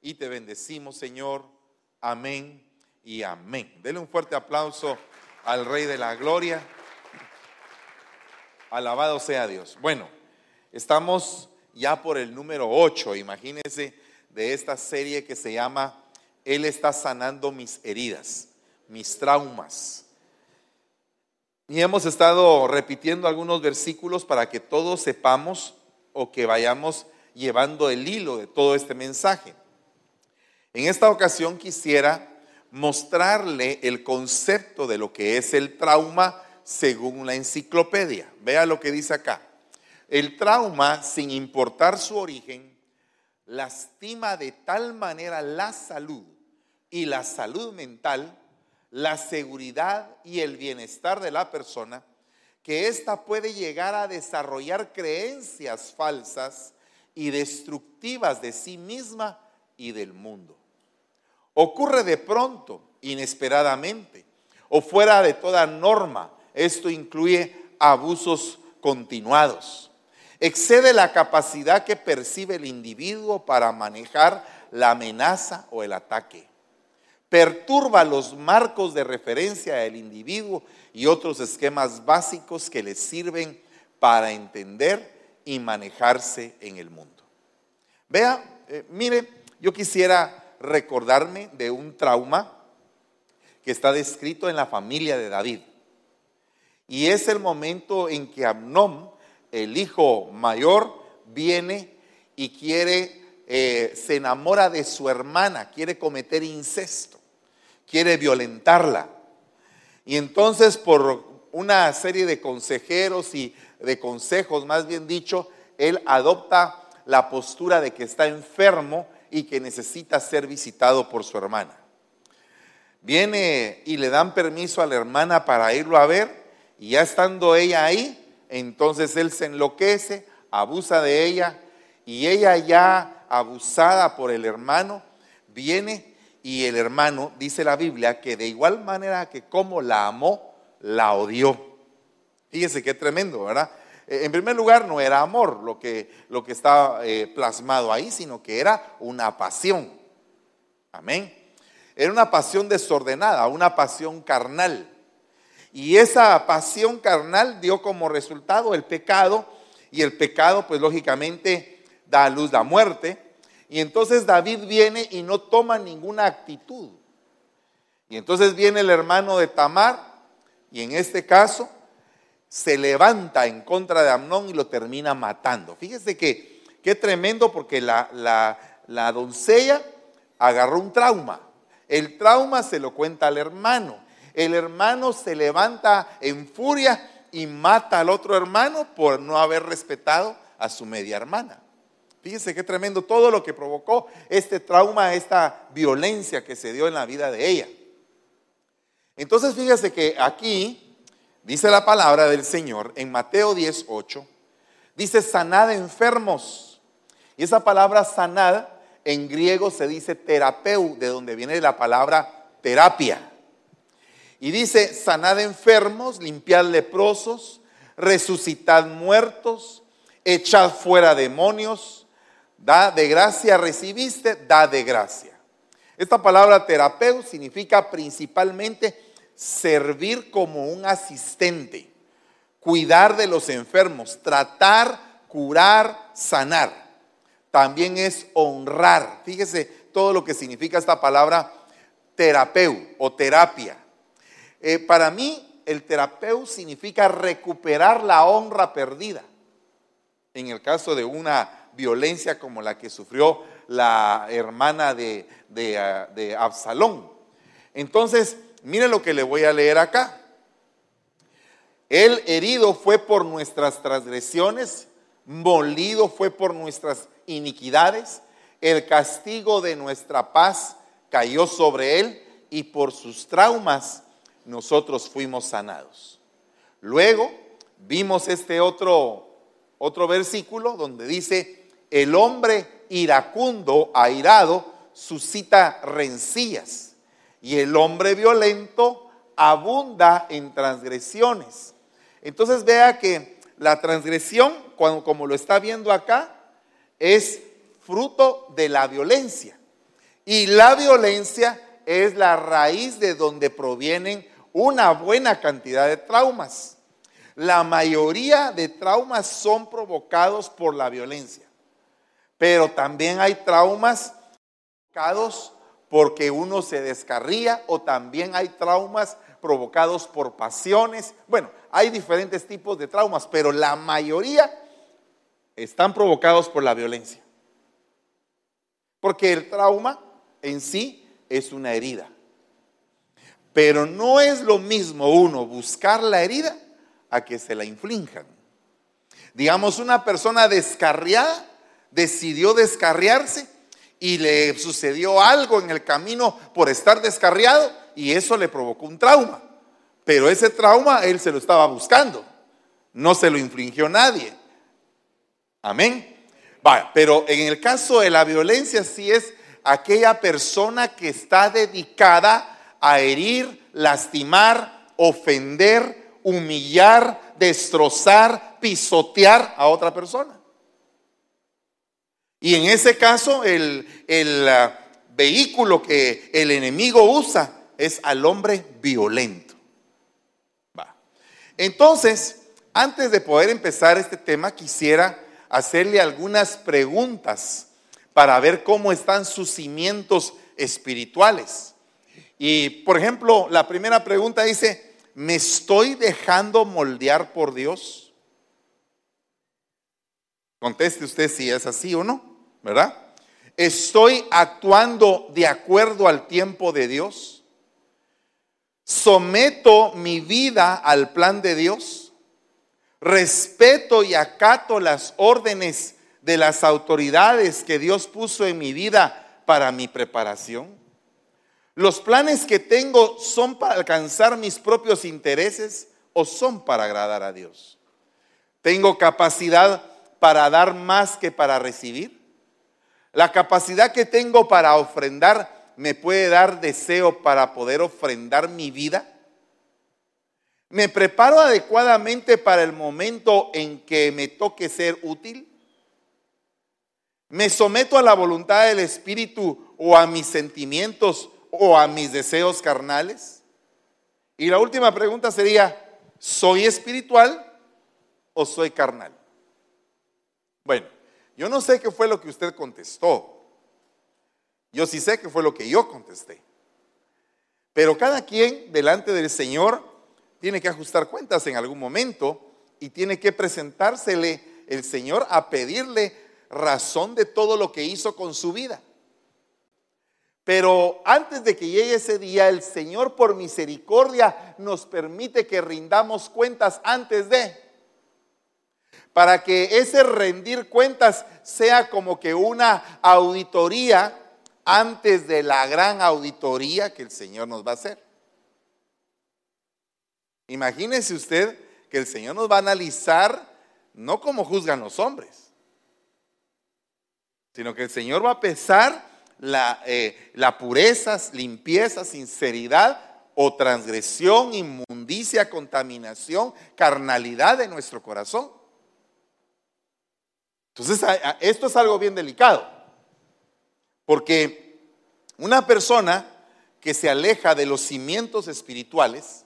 y te bendecimos, Señor. Amén y amén. Dele un fuerte aplauso al Rey de la Gloria. Alabado sea Dios. Bueno, estamos ya por el número 8, imagínense, de esta serie que se llama Él está sanando mis heridas, mis traumas. Y hemos estado repitiendo algunos versículos para que todos sepamos o que vayamos llevando el hilo de todo este mensaje. En esta ocasión quisiera mostrarle el concepto de lo que es el trauma según la enciclopedia. Vea lo que dice acá. El trauma, sin importar su origen, lastima de tal manera la salud y la salud mental la seguridad y el bienestar de la persona, que ésta puede llegar a desarrollar creencias falsas y destructivas de sí misma y del mundo. Ocurre de pronto, inesperadamente, o fuera de toda norma. Esto incluye abusos continuados. Excede la capacidad que percibe el individuo para manejar la amenaza o el ataque perturba los marcos de referencia del individuo y otros esquemas básicos que le sirven para entender y manejarse en el mundo. Vea, eh, mire, yo quisiera recordarme de un trauma que está descrito en la familia de David. Y es el momento en que Amnón, el hijo mayor, viene y quiere, eh, se enamora de su hermana, quiere cometer incesto quiere violentarla. Y entonces por una serie de consejeros y de consejos, más bien dicho, él adopta la postura de que está enfermo y que necesita ser visitado por su hermana. Viene y le dan permiso a la hermana para irlo a ver y ya estando ella ahí, entonces él se enloquece, abusa de ella y ella ya abusada por el hermano, viene y el hermano, dice la Biblia, que de igual manera que como la amó, la odió. Fíjese qué tremendo, ¿verdad? Eh, en primer lugar, no era amor lo que, lo que estaba eh, plasmado ahí, sino que era una pasión. Amén. Era una pasión desordenada, una pasión carnal. Y esa pasión carnal dio como resultado el pecado, y el pecado, pues lógicamente, da a luz la muerte. Y entonces David viene y no toma ninguna actitud. Y entonces viene el hermano de Tamar y en este caso se levanta en contra de Amnón y lo termina matando. Fíjese que qué tremendo porque la, la, la doncella agarró un trauma. El trauma se lo cuenta al hermano. El hermano se levanta en furia y mata al otro hermano por no haber respetado a su media hermana. Fíjese qué tremendo todo lo que provocó este trauma, esta violencia que se dio en la vida de ella. Entonces fíjese que aquí dice la palabra del Señor en Mateo 18, dice sanad enfermos. Y esa palabra sanad en griego se dice terapeu, de donde viene la palabra terapia. Y dice sanad enfermos, limpiad leprosos, resucitad muertos, echad fuera demonios Da de gracia recibiste, da de gracia. Esta palabra terapeuta significa principalmente servir como un asistente, cuidar de los enfermos, tratar, curar, sanar. También es honrar. Fíjese todo lo que significa esta palabra terapeu o terapia. Eh, para mí, el terapeu significa recuperar la honra perdida. En el caso de una violencia como la que sufrió la hermana de, ah, de, Absalón. Entonces, mire lo que le voy a leer acá. El herido fue por nuestras transgresiones, molido fue por nuestras iniquidades, el castigo de nuestra paz cayó sobre él y por sus traumas nosotros fuimos sanados. Luego vimos este otro, otro versículo donde dice, el hombre iracundo, airado, suscita rencillas y el hombre violento abunda en transgresiones. Entonces vea que la transgresión, como lo está viendo acá, es fruto de la violencia. Y la violencia es la raíz de donde provienen una buena cantidad de traumas. La mayoría de traumas son provocados por la violencia, pero también hay traumas provocados porque uno se descarría o también hay traumas provocados por pasiones. Bueno, hay diferentes tipos de traumas, pero la mayoría están provocados por la violencia. Porque el trauma en sí es una herida. Pero no es lo mismo uno buscar la herida a que se la inflinjan. Digamos, una persona descarriada decidió descarriarse y le sucedió algo en el camino por estar descarriado y eso le provocó un trauma. Pero ese trauma él se lo estaba buscando, no se lo infringió nadie. Amén. Va, pero en el caso de la violencia sí es aquella persona que está dedicada a herir, lastimar, ofender, humillar, destrozar, pisotear a otra persona. Y en ese caso el, el uh, vehículo que el enemigo usa es al hombre violento. Va. Entonces, antes de poder empezar este tema, quisiera hacerle algunas preguntas para ver cómo están sus cimientos espirituales. Y, por ejemplo, la primera pregunta dice, ¿me estoy dejando moldear por Dios? Conteste usted si es así o no, ¿verdad? ¿Estoy actuando de acuerdo al tiempo de Dios? ¿Someto mi vida al plan de Dios? respeto y acato las órdenes de las autoridades que Dios puso en mi vida para mi preparación. Los planes que tengo son para alcanzar mis propios intereses o son para agradar a Dios. Tengo capacidad para dar más que para recibir. La capacidad que tengo para ofrendar me puede dar deseo para poder ofrendar mi vida. ¿Me preparo adecuadamente para el momento en que me toque ser útil? ¿Me someto a la voluntad del Espíritu o a mis sentimientos o a mis deseos carnales? Y la última pregunta sería, ¿soy espiritual o soy carnal? Bueno, yo no sé qué fue lo que usted contestó. Yo sí sé qué fue lo que yo contesté. Pero cada quien delante del Señor tiene que ajustar cuentas en algún momento y tiene que presentársele el Señor a pedirle razón de todo lo que hizo con su vida. Pero antes de que llegue ese día, el Señor por misericordia nos permite que rindamos cuentas antes de, para que ese rendir cuentas sea como que una auditoría antes de la gran auditoría que el Señor nos va a hacer. Imagínese usted que el Señor nos va a analizar no como juzgan los hombres, sino que el Señor va a pesar la, eh, la pureza, limpieza, sinceridad o transgresión, inmundicia, contaminación, carnalidad de nuestro corazón. Entonces, esto es algo bien delicado, porque una persona que se aleja de los cimientos espirituales,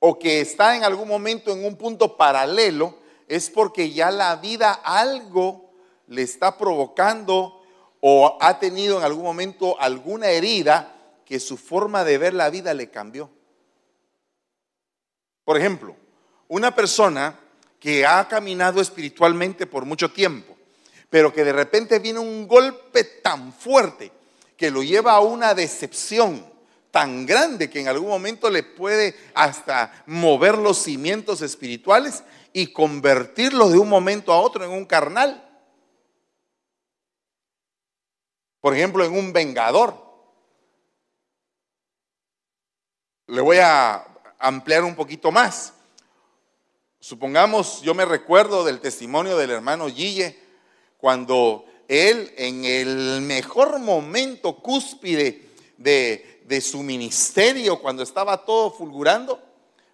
o que está en algún momento en un punto paralelo, es porque ya la vida algo le está provocando o ha tenido en algún momento alguna herida que su forma de ver la vida le cambió. Por ejemplo, una persona que ha caminado espiritualmente por mucho tiempo, pero que de repente viene un golpe tan fuerte que lo lleva a una decepción, tan grande que en algún momento le puede hasta mover los cimientos espirituales y convertirlo de un momento a otro en un carnal. Por ejemplo, en un vengador. Le voy a ampliar un poquito más. Supongamos, yo me recuerdo del testimonio del hermano Gille, cuando él en el mejor momento cúspide de, su ministerio, cuando estaba todo fulgurando,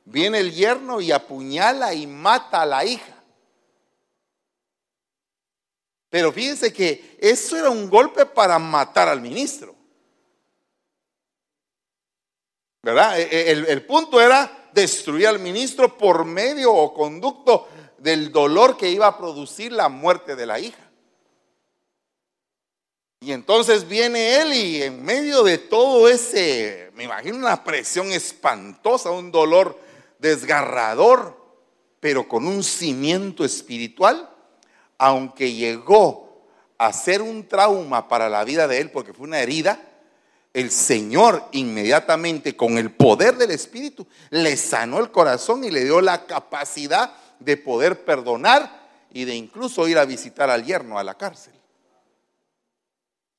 viene el yerno y apuñala y mata a la hija. Pero fíjense que eso era un golpe para matar al ministro. ¿Verdad? E, e, el, punto era destruir al ministro por medio o conducto del dolor que iba a producir la muerte de la hija. Y entonces viene él y en medio de todo ese, me imagino una presión espantosa, un dolor desgarrador, pero con un cimiento espiritual, aunque llegó a ser un trauma para la vida de él porque fue una herida, el Señor inmediatamente con el poder del Espíritu le sanó el corazón y le dio la capacidad de poder perdonar y de incluso ir a visitar al yerno a la cárcel.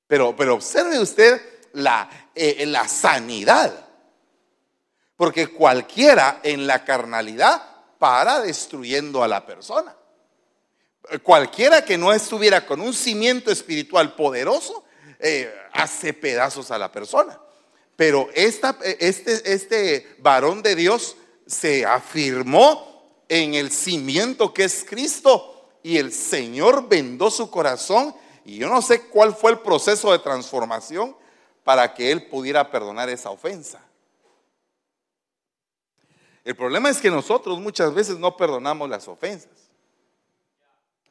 Pero, pero observe usted la, eh, la sanidad. Porque cualquiera en la carnalidad para destruyendo a la persona. Cualquiera que no estuviera con un cimiento espiritual poderoso, eh, hace pedazos a la persona. Pero esta, este, este varón de Dios se afirmó en el cimiento que es Cristo y el Señor vendó su corazón y yo no sé cuál fue el proceso de transformación para que él pudiera perdonar esa ofensa. El problema es que nosotros muchas veces no perdonamos las ofensas.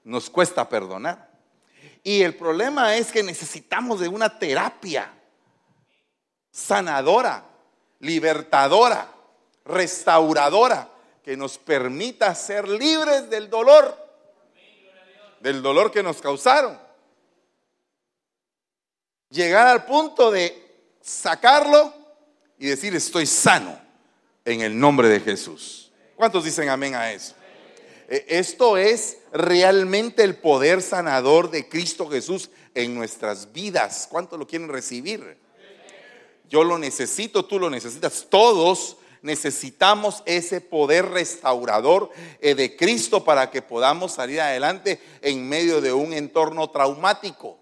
Nos cuesta perdonar. Y el problema es que necesitamos de una terapia sanadora, libertadora, restauradora, que nos permita ser libres del dolor, del dolor que nos causaron llegar al punto de sacarlo y decir estoy sano en el nombre de Jesús. ¿Cuántos dicen amén a eso? E, esto es realmente el poder sanador de Cristo Jesús en nuestras vidas. ¿Cuántos lo quieren recibir? Yo lo necesito, tú lo necesitas, todos necesitamos ese poder restaurador eh, de Cristo para que podamos salir adelante en medio de un entorno traumático.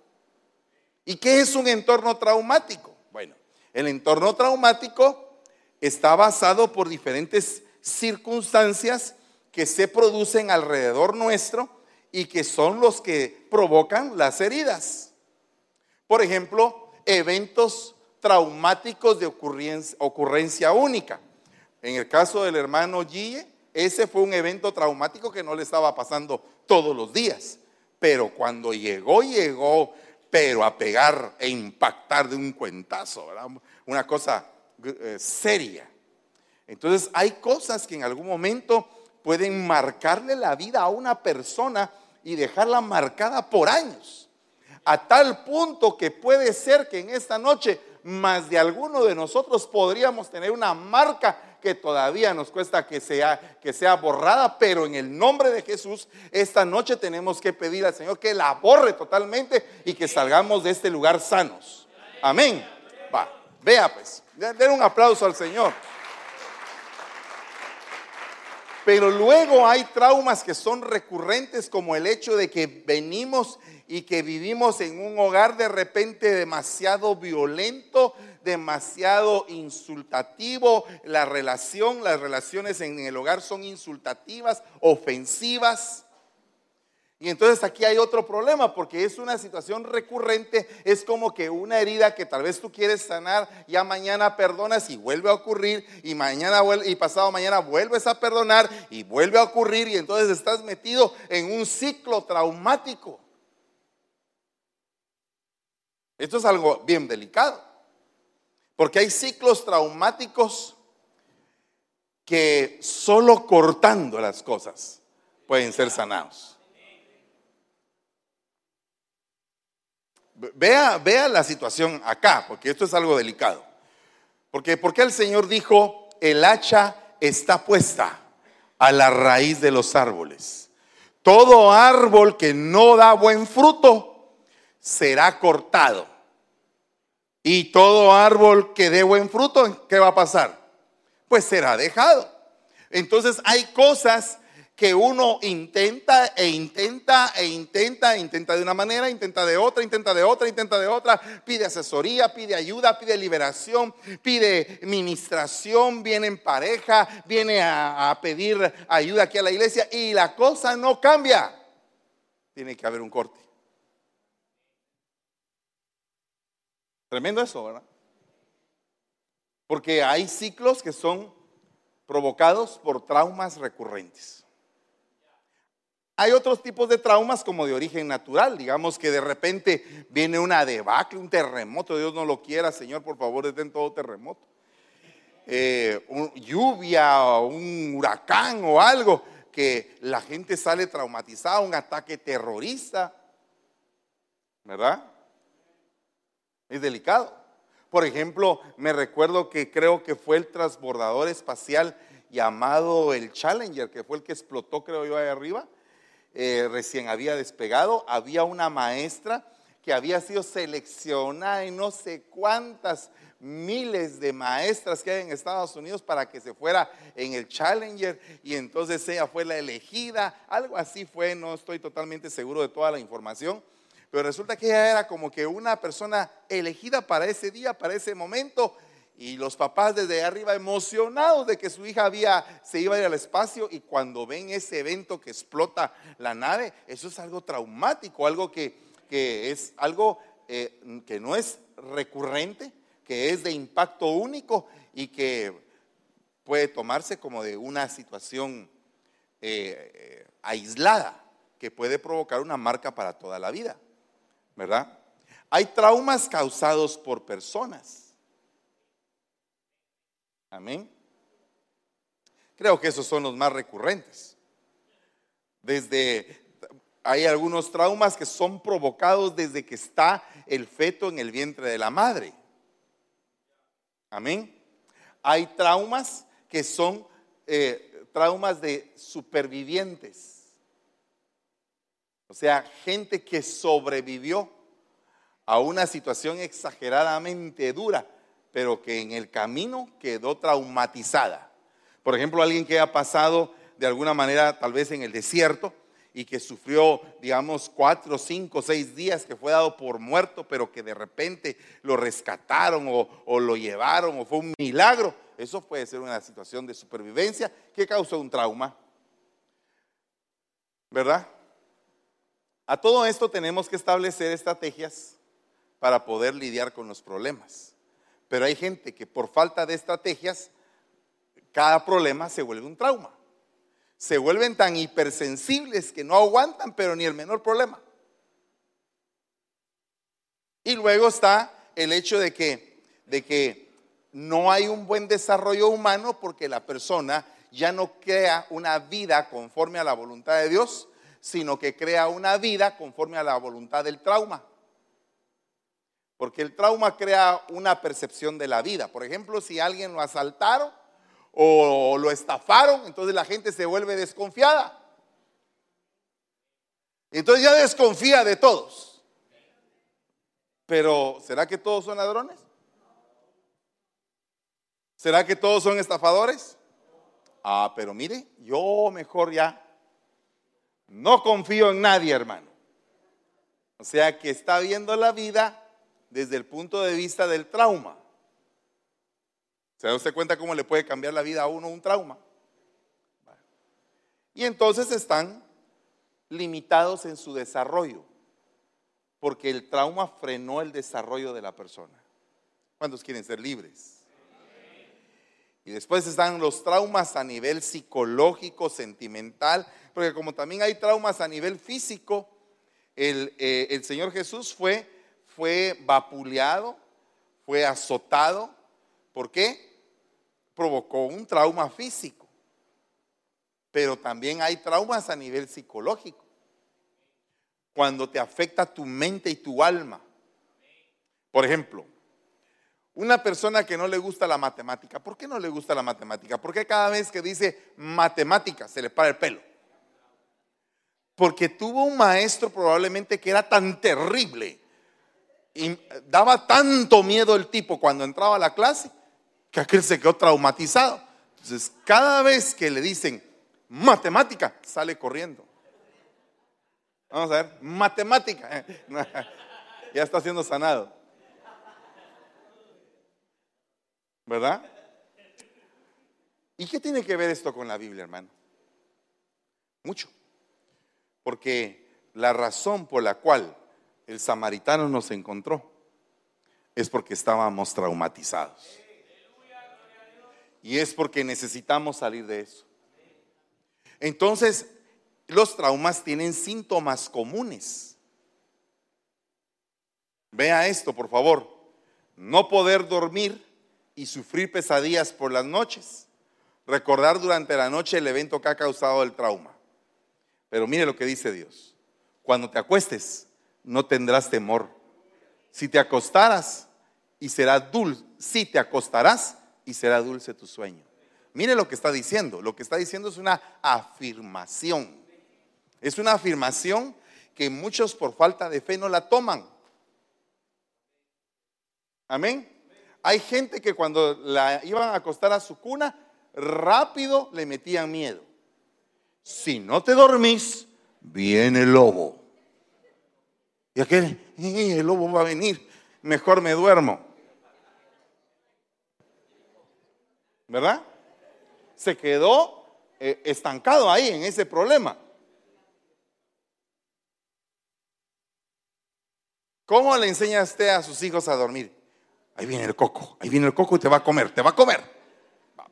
¿Y qué es un entorno traumático? Bueno, el entorno traumático está basado por diferentes circunstancias que se producen alrededor nuestro y que son los que provocan las heridas. Por ejemplo, eventos traumáticos de ocurrencia, única. En el caso del hermano Gille, ese fue un evento traumático que no le estaba pasando todos los días. Pero cuando llegó, llegó pero a pegar e impactar de un cuentazo, ¿verdad? Una cosa eh, seria. Entonces hay cosas que en algún momento pueden marcarle la vida a una persona y dejarla marcada por años. A tal punto que puede ser que en esta noche más de alguno de nosotros podríamos tener una marca que todavía nos cuesta que sea, que sea borrada, pero en el nombre de Jesús, esta noche tenemos que pedir al Señor que la borre totalmente y que salgamos de este lugar sanos. Amén. Va, vea pues, den un aplauso al Señor. Pero luego hay traumas que son recurrentes como el hecho de que venimos y que vivimos en un hogar de repente demasiado violento, demasiado insultativo. La relación, las relaciones en el hogar son insultativas, ofensivas. Y entonces aquí hay otro problema porque es una situación recurrente, es como que una herida que tal vez tú quieres sanar, ya mañana perdonas y vuelve a ocurrir y mañana y pasado mañana vuelves a perdonar y vuelve a ocurrir y entonces estás metido en un ciclo traumático. Esto es algo bien delicado, porque hay ciclos traumáticos que solo cortando las cosas pueden ser sanados. Vea, vea la situación acá, porque esto es algo delicado. Porque, porque el Señor dijo, el hacha está puesta a la raíz de los árboles. Todo árbol que no da buen fruto será cortado. Y todo árbol que dé buen fruto, ¿qué va a pasar? Pues será dejado. Entonces hay cosas que uno intenta e intenta e intenta, intenta de una manera, intenta de otra, intenta de otra, intenta de otra, pide asesoría, pide ayuda, pide liberación, pide ministración, viene en pareja, viene a, a pedir ayuda aquí a la iglesia y la cosa no cambia. Tiene que haber un corte. Tremendo eso, ¿verdad? Porque hay ciclos que son provocados por traumas recurrentes. Hay otros tipos de traumas como de origen natural, digamos que de repente viene una debacle, un terremoto, Dios no lo quiera, Señor, por favor, detén todo terremoto. Eh, lluvia, un huracán o algo, que la gente sale traumatizada, un ataque terrorista, ¿verdad? Es delicado. Por ejemplo, me recuerdo que creo que fue el transbordador espacial llamado el Challenger, que fue el que explotó, creo yo, ahí arriba. Eh, recién había despegado. Había una maestra que había sido seleccionada en no sé cuántas miles de maestras que hay en Estados Unidos para que se fuera en el Challenger y entonces ella fue la elegida, algo así fue, no estoy totalmente seguro de toda la información, pero resulta que ella era como que una persona elegida para ese día, para ese momento. Y los papás desde arriba emocionados de que su hija había, se iba a ir al espacio y cuando ven ese evento que explota la nave, eso es algo traumático, algo que, es algo eh, que no es recurrente, que es de impacto único y que puede tomarse como de una situación eh, eh, aislada que puede provocar una marca para toda la vida. ¿verdad? Hay traumas causados por personas. Amén. Creo que esos son los más recurrentes. Desde hay algunos traumas que son provocados desde que está el feto en el vientre de la madre. Amén. Hay traumas que son eh, traumas de supervivientes. O sea, gente que sobrevivió a una situación exageradamente dura, pero que en el camino quedó traumatizada. Por ejemplo, alguien que ha pasado de alguna manera tal vez en el desierto y que sufrió, digamos, cuatro, cinco, seis días, que fue dado por muerto, pero que de repente lo rescataron o, lo llevaron o fue un milagro. Eso puede ser una situación de supervivencia que causó un trauma. ¿Verdad? A todo esto tenemos que establecer estrategias para poder lidiar con los problemas. Pero hay gente que por falta de estrategias, cada problema se vuelve un trauma. Se vuelven tan hipersensibles que no aguantan, pero ni el menor problema. Y luego está el hecho de que, de que no hay un buen desarrollo humano porque la persona ya no crea una vida conforme a la voluntad de Dios, sino que crea una vida conforme a la voluntad del trauma. Porque el trauma crea una percepción de la vida. Por ejemplo, si alguien lo asaltaron o lo estafaron, entonces la gente se vuelve desconfiada. Entonces ya desconfía de todos. Pero ¿será que todos son ladrones? ¿Será que todos son estafadores? Ah, pero mire, yo mejor ya no confío en nadie, hermano. O sea que está viendo la vida desde el punto de vista del trauma. ¿Se da usted cuenta cómo le puede cambiar la vida a uno un trauma? Y entonces están limitados en su desarrollo, porque el trauma frenó el desarrollo de la persona. ¿Cuántos quieren ser libres? Y después están los traumas a nivel psicológico, sentimental, porque como también hay traumas a nivel físico, el, eh, Señor Jesús fue, fue vapuleado, fue azotado. ¿Por qué? Provocó un trauma físico. Pero también hay traumas a nivel psicológico. Cuando te afecta tu mente y tu alma. Por ejemplo, una persona que no le gusta la matemática, ¿por qué no le gusta la matemática? Porque cada vez que dice matemática se le para el pelo. Porque tuvo un maestro probablemente que era tan terrible y daba tanto miedo el tipo cuando entraba a la clase que aquel se quedó traumatizado. Entonces, cada vez que le dicen matemática, sale corriendo. Vamos a ver, matemática. ya está siendo sanado. ¿Verdad? ¿Y qué tiene que ver esto con la Biblia, hermano? Mucho. Porque la razón por la cual el samaritano nos encontró es porque estábamos traumatizados. Y es porque necesitamos salir de eso. Entonces, los traumas tienen síntomas comunes. Vea esto, por favor. No poder dormir y sufrir pesadillas por las noches. Recordar durante la noche el evento que ha causado el trauma. Pero mire lo que dice Dios. Cuando te acuestes, no tendrás temor. Si te acostaras y será dulce, si te acostarás y será dulce tu sueño. Mire lo que está diciendo. Lo que está diciendo es una afirmación. Es una afirmación que muchos por falta de fe no la toman. Amén. Hay gente que cuando la iban a acostar a su cuna, rápido le metían miedo. Si no te dormís, viene el lobo. Y aquel, el lobo va a venir, mejor me duermo. ¿Verdad? Se quedó eh, estancado ahí en ese problema. ¿Cómo le enseña usted a sus hijos a dormir? Ahí viene el coco, ahí viene el coco y te va a comer, te va a comer.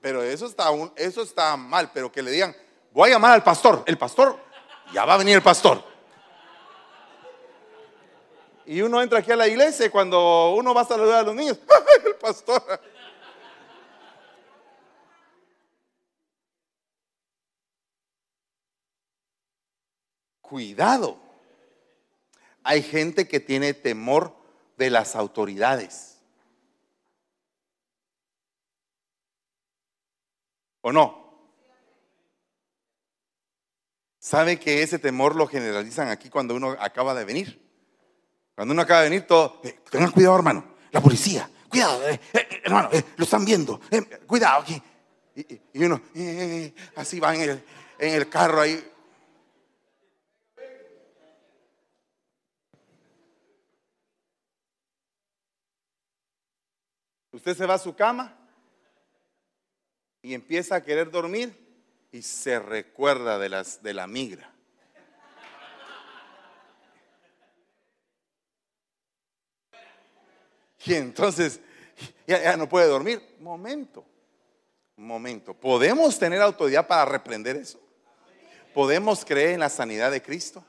Pero eso está, eso está mal, pero que le digan, voy a llamar al pastor, el pastor, ya va a venir el pastor. Y uno entra aquí a la iglesia y cuando uno va a saludar a los niños, el pastor. Cuidado. Hay gente que tiene temor de las autoridades. ¿O no? ¿Sabe que ese temor lo generalizan aquí cuando uno acaba de venir? Cuando uno acaba de venir, todo, eh, tengan cuidado hermano, la policía, cuidado, eh, eh, hermano, lo están viendo, cuidado aquí. Y, uno, así va en el, en el carro ahí, Usted se va a su cama y empieza a querer dormir y se recuerda de, las, de la migra. Y entonces ya, no puede dormir. Momento, momento. ¿Podemos tener autoridad para reprender eso? ¿Podemos creer en la sanidad de Cristo?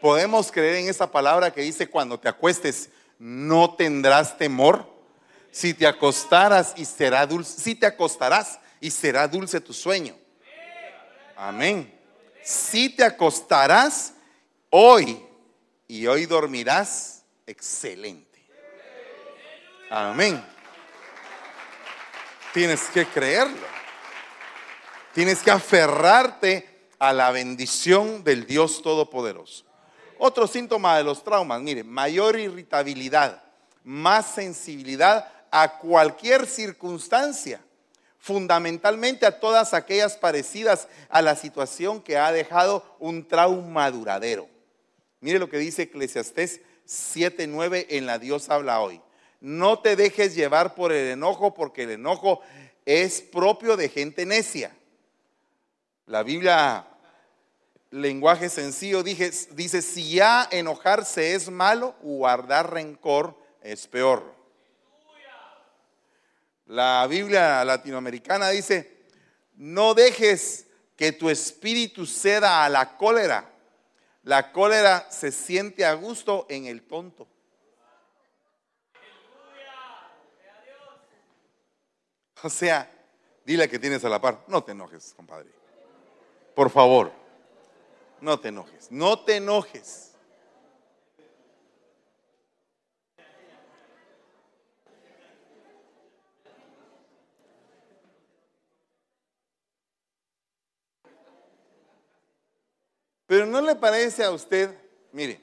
¿Podemos creer en esa palabra que dice cuando te acuestes no tendrás temor? si te acostaras y será dulce, si te acostarás y será dulce tu sueño. Amén. Si te acostarás hoy y hoy dormirás, excelente. Amén. Tienes que creerlo. Tienes que aferrarte a la bendición del Dios Todopoderoso. Otro síntoma de los traumas, mire, mayor irritabilidad, más sensibilidad a cualquier circunstancia, fundamentalmente a todas aquellas parecidas a la situación que ha dejado un trauma duradero. Mire lo que dice Eclesiastés 7:9 en la Dios habla hoy. No te dejes llevar por el enojo porque el enojo es propio de gente necia. La Biblia, lenguaje sencillo, dice, dice si ya enojarse es malo, guardar rencor es peor. La Biblia latinoamericana dice, no dejes que tu espíritu ceda a la cólera. La cólera se siente a gusto en el tonto. O sea, dile que tienes a la par, no te enojes, compadre. Por favor, no te enojes, no te enojes. Pero ¿no le parece a usted, mire,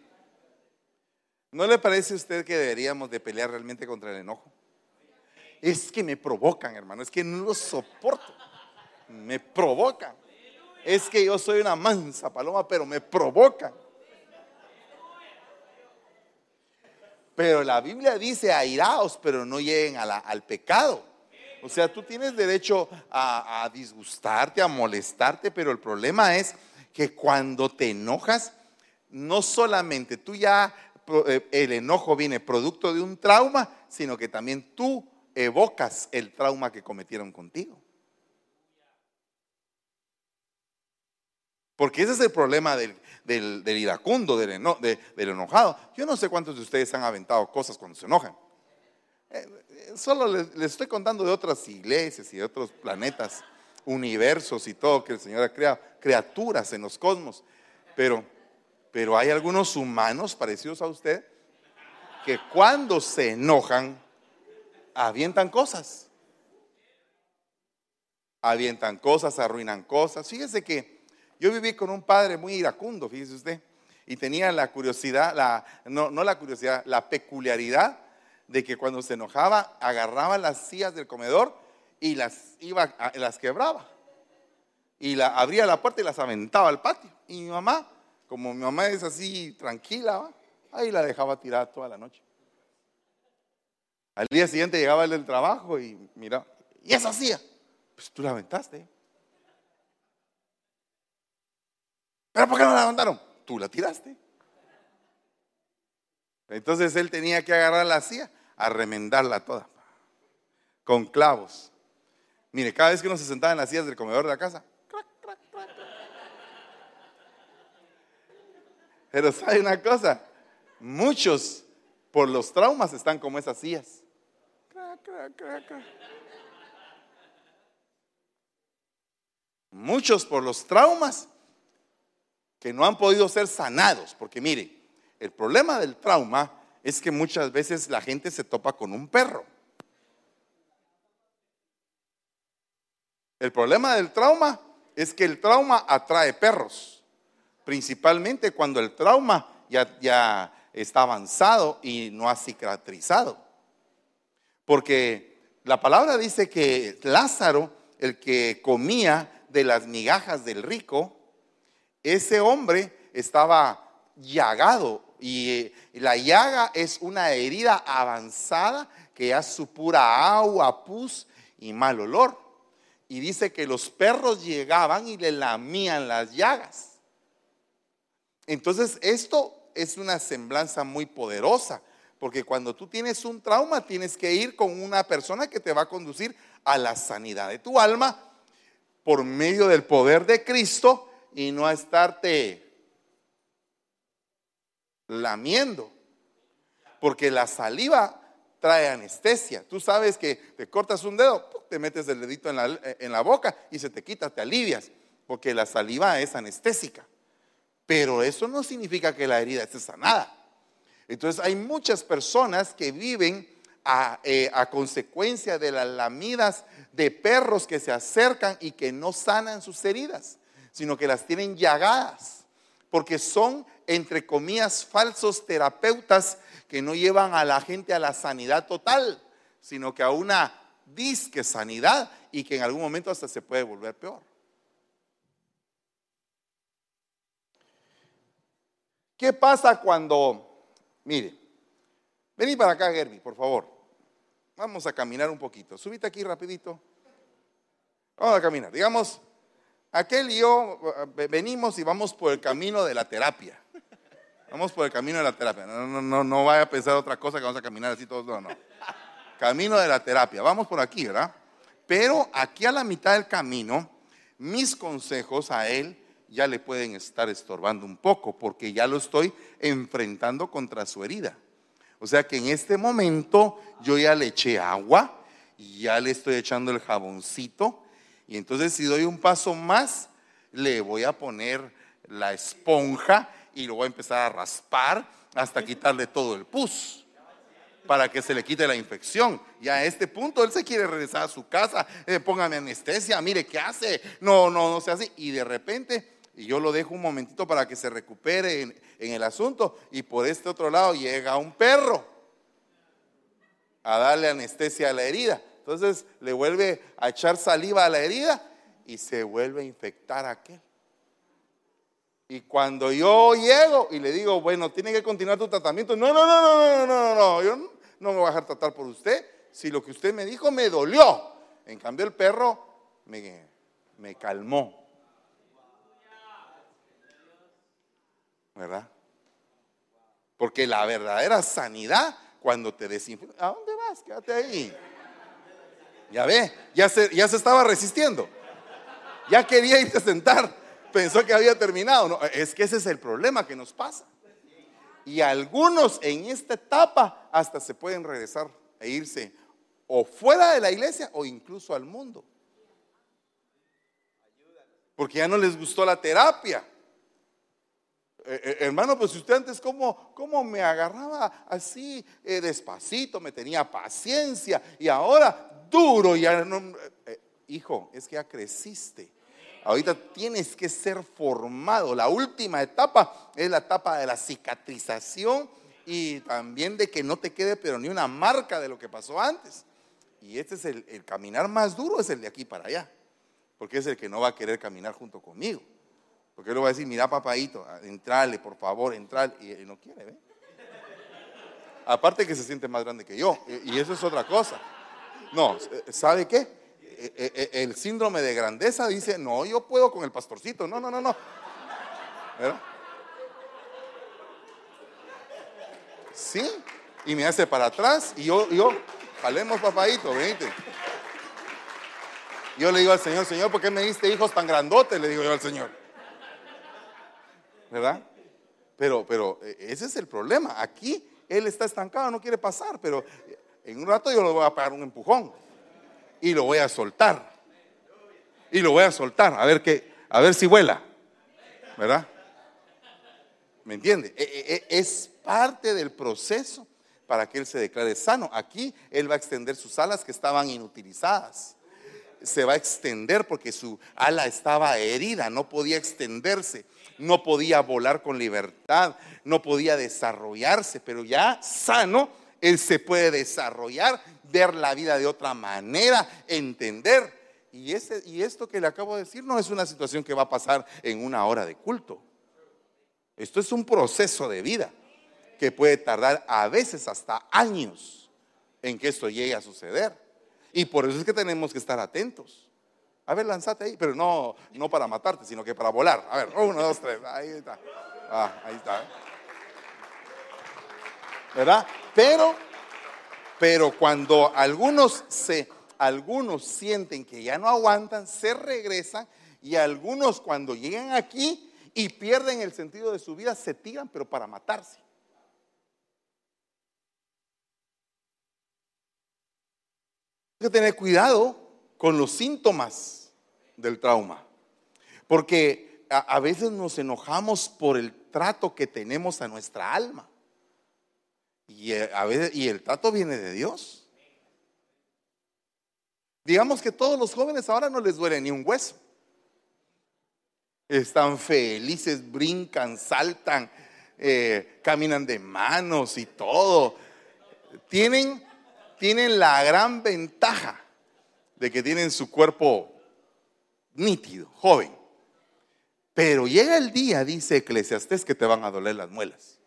¿no le parece a usted que deberíamos de pelear realmente contra el enojo? Es que me provocan, hermano, es que no lo soporto. Me provocan. Es que yo soy una mansa paloma, pero me provocan. Pero la Biblia dice airaos, pero no lleguen al pecado. O sea, tú tienes derecho a, a disgustarte, a molestarte, pero el problema es que cuando te enojas, no solamente tú ya, eh, el enojo viene producto de un trauma, sino que también tú evocas el trauma que cometieron contigo. Porque ese es el problema del, iracundo, del, enojado. Yo no sé cuántos de ustedes han aventado cosas cuando se enojan. Eh, eh, solo les, estoy contando de otras iglesias y de otros planetas, universos y todo que el Señor ha creado, criaturas en los cosmos. Pero, pero hay algunos humanos parecidos a usted que cuando se enojan, avientan cosas. Avientan cosas, arruinan cosas. Fíjese que yo viví con un padre muy iracundo, fíjese usted, y tenía la curiosidad, la, no, no la curiosidad, la peculiaridad de que cuando se enojaba agarraba las sillas del comedor y las, iba, las quebraba. Y la, abría la puerta y las aventaba al patio. Y mi mamá, como mi mamá es así tranquila, ahí la dejaba tirada toda la noche. Al día siguiente llegaba el del trabajo y mira, ¿y esa silla? Pues tú la aventaste. ¿Pero por qué no la levantaron? Tú la tiraste. Entonces él tenía que agarrar la silla, a remendarla toda, con clavos. Mire, cada vez que uno se sentaba en las sillas del comedor de la casa, pero sabe una cosa, muchos por los traumas están como esas sillas. Muchos por los traumas que no han podido ser sanados. Porque mire, el problema del trauma es que muchas veces la gente se topa con un perro. El problema del trauma es que el trauma atrae perros, principalmente cuando el trauma ya, ya está avanzado y no ha cicatrizado. Porque la palabra dice que Lázaro, el que comía de las migajas del rico, ese hombre estaba llagado y la llaga es una herida avanzada que ya supura agua, pus y mal olor. Y dice que los perros llegaban y le lamían las llagas. Entonces esto es una semblanza muy poderosa, porque cuando tú tienes un trauma tienes que ir con una persona que te va a conducir a la sanidad de tu alma por medio del poder de Cristo y no a estarte lamiendo. Porque la saliva trae anestesia. Tú sabes que te cortas un dedo, te metes el dedito en la, en la boca y se te quita, te alivias. Porque la saliva es anestésica. Pero eso no significa que la herida esté sanada. Entonces hay muchas personas que viven a, eh, a, consecuencia de las lamidas de perros que se acercan y que no sanan sus heridas sino que las tienen llagadas, porque son, entre comillas, falsos terapeutas que no llevan a la gente a la sanidad total, sino que a una disque sanidad y que en algún momento hasta se puede volver peor. ¿Qué pasa cuando, mire, vení para acá, Gerby, por favor. Vamos a caminar un poquito. Subite aquí rapidito. Vamos a caminar. Digamos, Aquel y yo eh, venimos y vamos por el camino de la terapia. Vamos por el camino de la terapia. No, no, no, no vaya a pensar otra cosa que vamos a caminar así todos. No, no. Camino de la terapia. Vamos por aquí, ¿verdad? Pero aquí a la mitad del camino, mis consejos a él ya le pueden estar estorbando un poco porque ya lo estoy enfrentando contra su herida. O sea que en este momento yo ya le eché agua y ya le estoy echando el jaboncito y entonces si doy un paso más, le voy a poner la esponja y lo voy a empezar a raspar hasta quitarle todo el pus para que se le quite la infección. Y a este punto él se quiere regresar a su casa, eh, póngame anestesia, mire qué hace, no, no, no se hace. Y de repente, y yo lo dejo un momentito para que se recupere en, el asunto, y por este otro lado llega un perro a darle anestesia a la herida. Entonces le vuelve a echar saliva a la herida y se vuelve a infectar aquel. Y cuando yo llego y le digo, bueno, tiene que continuar tu tratamiento, no, no, no, no, no, no, no, yo no, me voy a dejar tratar por usted. Si lo que usted me dijo me dolió. En cambio el perro me, me calmó. ¿Verdad? Porque la verdadera sanidad, cuando te desinfecta, ¿a dónde vas? quédate ahí. Ya ve, ya se, ya se estaba resistiendo. Ya quería irse a sentar. Pensó que había terminado. No, es que ese es el problema que nos pasa. Y algunos en esta etapa hasta se pueden regresar e irse o fuera de la iglesia o incluso al mundo. Porque ya no les gustó la terapia. Eh, eh, hermano, pues usted antes cómo, cómo me agarraba así eh, despacito, me tenía paciencia y ahora duro, ya no, hijo, es que ya creciste. Ahorita tienes que ser formado. La última etapa es la etapa de la cicatrización y también de que no te quede pero ni una marca de lo que pasó antes. Y este es el caminar más duro, es el de aquí para allá, porque es el que no va a querer caminar junto conmigo. Porque él va a decir, mira papadito, entrale, por favor, entrale. Y él no quiere, ¿ve? Aparte que se siente más grande que yo. Y eso es otra cosa. No, ¿sabe qué? E, e, e, el síndrome de grandeza dice, no, yo puedo con el pastorcito. No, no, no, no. ¿Verdad? Sí. Y me hace para atrás y yo, yo, jalemos papadito, venite. Yo le digo al Señor, Señor, ¿por qué me diste hijos tan grandotes? Le digo yo al Señor. ¿Verdad? Pero, pero e, ese es el problema. Aquí él está estancado, no quiere pasar, pero en un rato yo le voy a pegar un empujón y lo voy a soltar. Y lo voy a soltar, a ver qué, a ver si vuela. ¿Verdad? ¿Me entiende? E, e, es parte del proceso para que él se declare sano. Aquí él va a extender sus alas que estaban inutilizadas. Se va a extender porque su ala estaba herida, no podía extenderse no podía volar con libertad, no podía desarrollarse, pero ya sano, él se puede desarrollar, ver la vida de otra manera, entender. Y, ese, y esto que le acabo de decir no es una situación que va a pasar en una hora de culto. Esto es un proceso de vida que puede tardar a veces hasta años en que esto llegue a suceder. Y por eso es que tenemos que estar atentos. A ver, lanzate ahí, pero no, no para matarte, sino que para volar. A ver, uno, dos, tres. Ahí está. Ah, ahí está. ¿Verdad? Pero, pero cuando algunos se, algunos sienten que ya no aguantan, se regresan y algunos cuando llegan aquí y pierden el sentido de su vida, se tiran, pero para matarse. Hay que tener cuidado con los síntomas del trauma. Porque a, veces nos enojamos por el trato que tenemos a nuestra alma. Y, eh, y el trato viene de Dios. Digamos que todos los jóvenes ahora no les duele ni un hueso. Están felices, brincan, saltan, eh, caminan de manos y todo. Tienen, tienen la gran ventaja de que tienen su cuerpo nítido, joven. Pero llega el día, dice Eclesiastés, que te van a doler las muelas.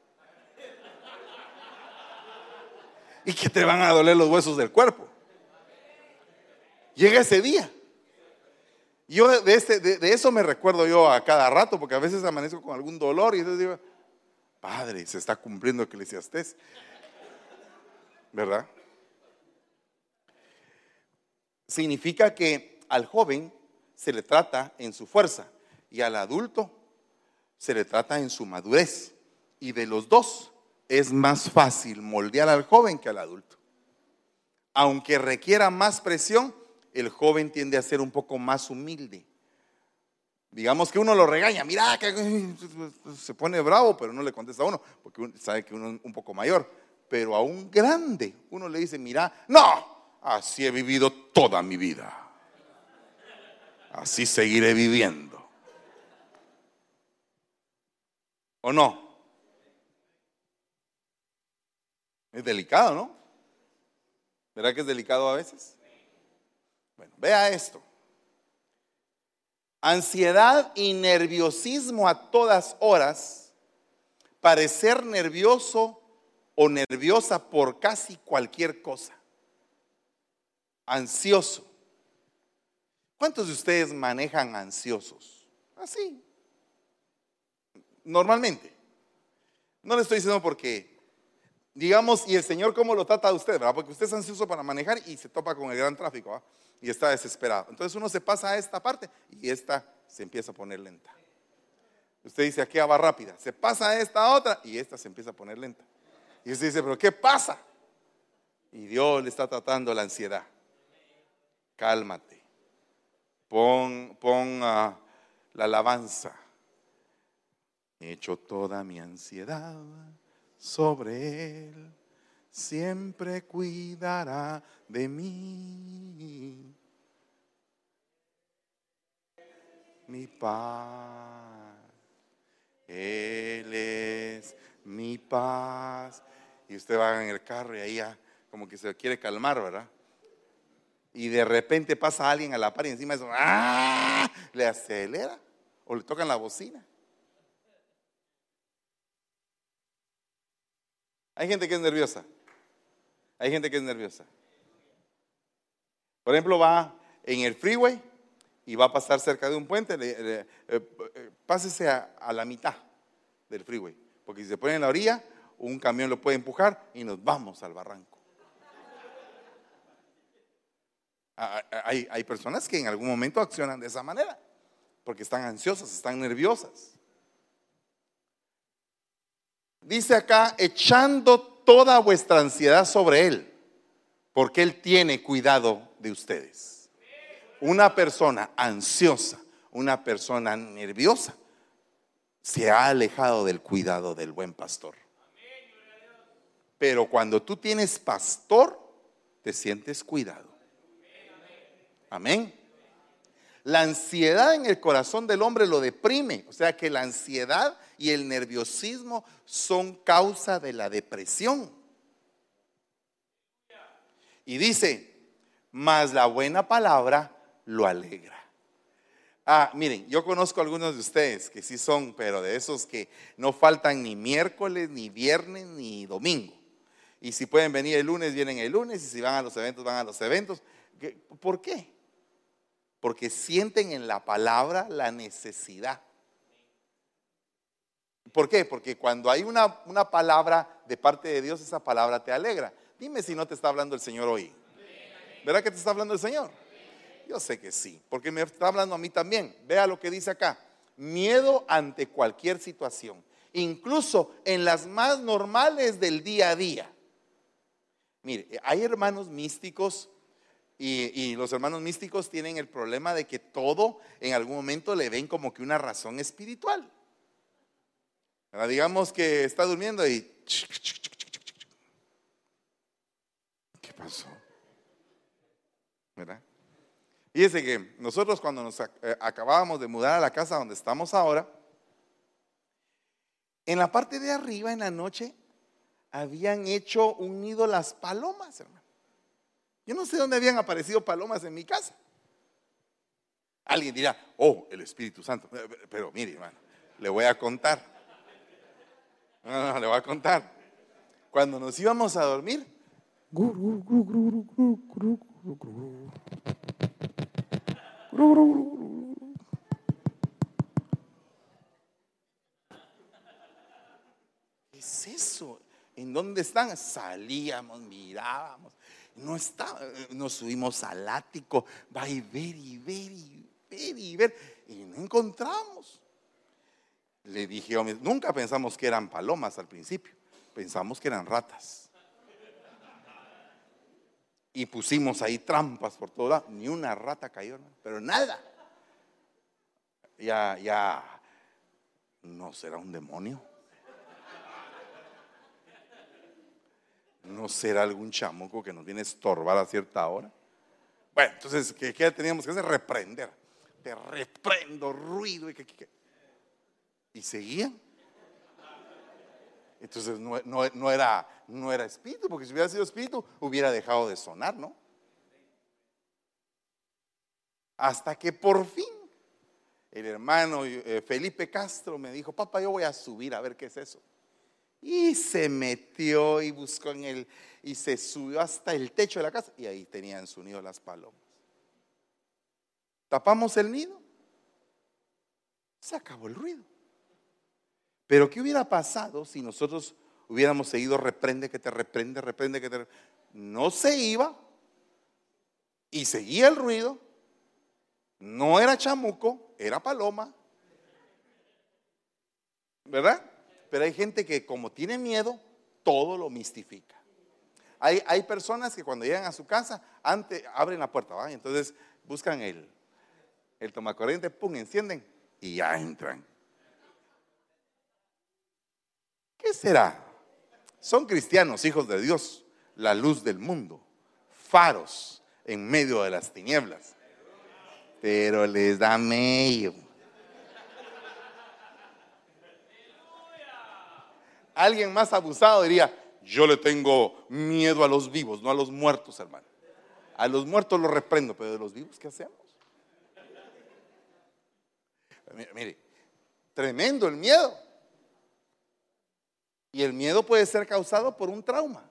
Y que te van a doler los huesos del cuerpo. Llega ese día. Yo de, este, de, eso me recuerdo yo a cada rato, porque a veces amanezco con algún dolor y entonces digo, Padre, se está cumpliendo Eclesiastés. ¿Verdad? Significa que al joven se le trata en su fuerza y al adulto se le trata en su madurez. Y de los dos es más fácil moldear al joven que al adulto. Aunque requiera más presión, el joven tiende a ser un poco más humilde. Digamos que uno lo regaña, mira que se pone bravo, pero no le contesta a uno, porque sabe que uno es un poco mayor. Pero a un grande, uno le dice, mira, no, Así he vivido toda mi vida. Así seguiré viviendo. ¿O no? Es delicado, ¿no? ¿Verdad que es delicado a veces? Bueno, vea esto. Ansiedad y nerviosismo a todas horas, parecer nervioso o nerviosa por casi cualquier cosa ansioso. ¿Cuántos de ustedes manejan ansiosos? Así. Normalmente. No le estoy diciendo porque Digamos, y el Señor cómo lo trata a usted, ¿verdad? Porque usted es ansioso para manejar y se topa con el gran tráfico. Y está desesperado. Entonces uno se pasa a esta parte y esta se empieza a poner lenta. Usted dice, aquí va rápida. Se pasa a esta otra y esta se empieza a poner lenta. Y usted dice, pero ¿qué pasa? Y Dios le está tratando la ansiedad. Cálmate. Pon, pon ah, la alabanza. He hecho toda mi ansiedad sobre Él. Siempre cuidará de mí. Mi paz. Él es mi paz. Y usted va en el carro y ahí ya como que se quiere calmar, ¿verdad? Y de repente pasa alguien a la par y encima eso, ¡ah! le acelera o le tocan la bocina. Hay gente que es nerviosa. Hay gente que es nerviosa. Por ejemplo, va en el freeway y va a pasar cerca de un puente, eh, eh, pásese a, a la mitad del freeway, porque si se pone en la orilla, un camión lo puede empujar y nos vamos al barranco. Hay, hay, personas que en algún momento accionan de esa manera, porque están ansiosas, están nerviosas. Dice acá, echando toda vuestra ansiedad sobre Él, porque Él tiene cuidado de ustedes. Una persona ansiosa, una persona nerviosa, se ha alejado del cuidado del buen pastor. Pero cuando tú tienes pastor, te sientes cuidado. Amén. La ansiedad en el corazón del hombre lo deprime. O sea que la ansiedad y el nerviosismo son causa de la depresión. Y dice, mas la buena palabra lo alegra. Ah, miren, yo conozco a algunos de ustedes que sí son, pero de esos que no faltan ni miércoles, ni viernes, ni domingo. Y si pueden venir el lunes, vienen el lunes, y si van a los eventos, van a los eventos. ¿Por qué? Porque sienten en la palabra la necesidad. ¿Por qué? Porque cuando hay una, una palabra de parte de Dios, esa palabra te alegra. Dime si no te está hablando el Señor hoy. ¿Verdad que te está hablando el Señor? Yo sé que sí, porque me está hablando a mí también. Vea lo que dice acá. Miedo ante cualquier situación, incluso en las más normales del día a día. Mire, hay hermanos místicos y, los hermanos místicos tienen el problema de que todo en algún momento le ven como que una razón espiritual. Digamos que está durmiendo y... ¿Qué pasó? ¿Verdad? Fíjese que nosotros cuando nos eh, acabábamos de mudar a la casa donde estamos ahora, en la parte de arriba en la noche habían hecho un nido las palomas, hermano. Yo no sé dónde habían aparecido palomas en mi casa. Alguien dirá, oh, el Espíritu Santo. Pero mire, hermano, le voy a contar. No, no, le voy a contar. Cuando nos íbamos a dormir, ¿Qué es eso? ¿En dónde están? Salíamos, mirábamos no está, nos subimos al ático, va y ver y ver y ver y ver, y no encontramos. Le dije, nunca pensamos que eran palomas al principio, pensamos que eran ratas. Y pusimos ahí trampas por todo lado, ni una rata cayó, pero nada. Ya, ya, no será un demonio. ¿No será algún chamuco que nos viene a estorbar a cierta hora? Bueno, entonces, ¿qué, teníamos que hacer? Reprender. Te reprendo, ruido. Y, y seguían. Entonces no, no, era, no era espíritu, porque si hubiera sido espíritu, hubiera dejado de sonar, ¿no? Hasta que por fin el hermano eh, Felipe Castro me dijo, papá, yo voy a subir a ver qué es eso. Y se metió y buscó en él y se subió hasta el techo de la casa y ahí tenían su nido las palomas. Tapamos el nido, se acabó el ruido. Pero ¿qué hubiera pasado si nosotros hubiéramos seguido reprende, que te reprende, reprende, que te... No se iba y seguía el ruido. No era chamuco, era paloma. ¿Verdad? Pero hay gente que como tiene miedo, todo lo mistifica. Hay, hay personas que cuando llegan a su casa, antes abren la puerta, entonces buscan el, el tomacorriente, pum, encienden y ya entran. ¿Qué será? Son cristianos, hijos de Dios, la luz del mundo, faros en medio de las tinieblas. Pero les da medio. Alguien más abusado diría, yo le tengo miedo a los vivos, no a los muertos, hermano. A los muertos los reprendo, pero de los vivos, ¿qué hacemos? Mire, tremendo el miedo. Y el miedo puede ser causado por un trauma.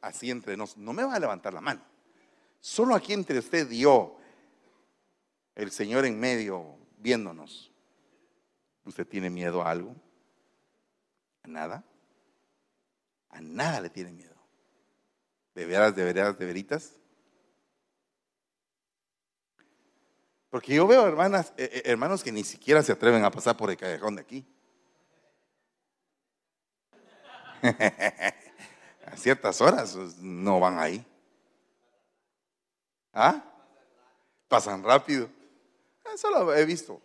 Así entre nos, no me va a levantar la mano. Solo aquí entre usted y yo, el Señor en medio, viéndonos. ¿Usted tiene miedo a algo? ¿A nada? A nada le tiene miedo. ¿De veras, de? Porque yo veo hermanas, eh, eh, hermanos que ni siquiera se atreven a pasar por el callejón de aquí. a ciertas horas pues, no van ahí. ¿Ah? Pasan rápido. Eso lo he visto.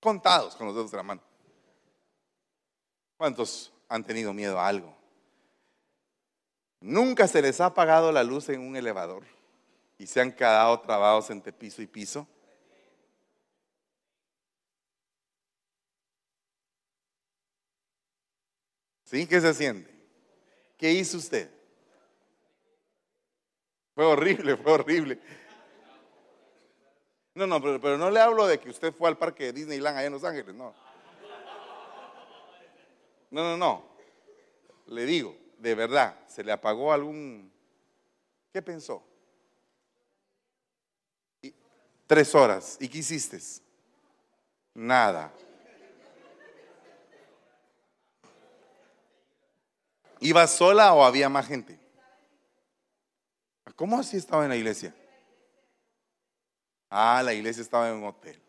Contados con los dedos de la mano. ¿Cuántos han tenido miedo a algo? Nunca se les ha apagado la luz en un elevador y se han quedado trabados entre piso y piso. ¿Sí? ¿Qué se siente? ¿Qué hizo usted? Fue horrible, fue horrible. No, no, pero, no le hablo de que usted fue al parque de Disneyland allá en Los Ángeles, no. No, no, no. Le digo, de verdad, ¿se le apagó algún... ¿Qué pensó? tres horas. ¿Y qué hiciste? Nada. ¿Iba sola o había más gente? ¿Cómo así estaba en la iglesia? Ah, la iglesia estaba en un hotel.